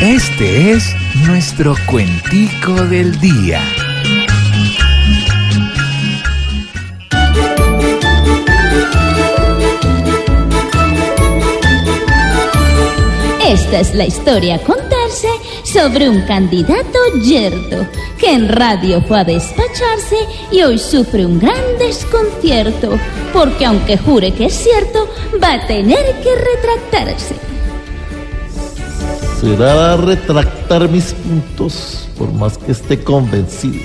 Este es nuestro cuentico del día. Esta es la historia a contarse sobre un candidato yerto que en radio fue a despacharse y hoy sufre un gran desconcierto porque aunque jure que es cierto, va a tener que retractarse. Será retractar mis puntos por más que esté convencido,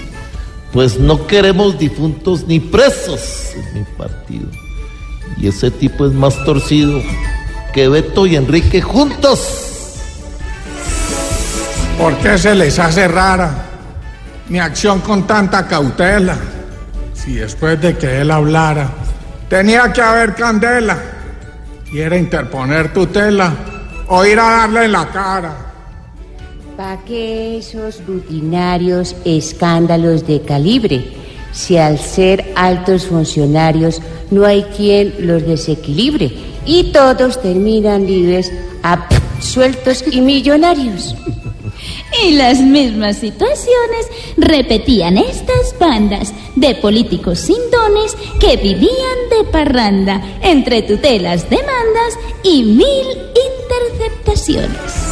pues no queremos difuntos ni presos en mi partido. Y ese tipo es más torcido que Beto y Enrique juntos. ¿Por qué se les hace rara mi acción con tanta cautela? Si después de que él hablara tenía que haber candela, quiere interponer tutela o ir a darle en la cara. ¿Para qué esos rutinarios escándalos de calibre? Si al ser altos funcionarios no hay quien los desequilibre y todos terminan libres, sueltos y millonarios. Y las mismas situaciones repetían estas bandas de políticos sin dones que vivían de parranda entre tutelas, demandas y mil interceptaciones.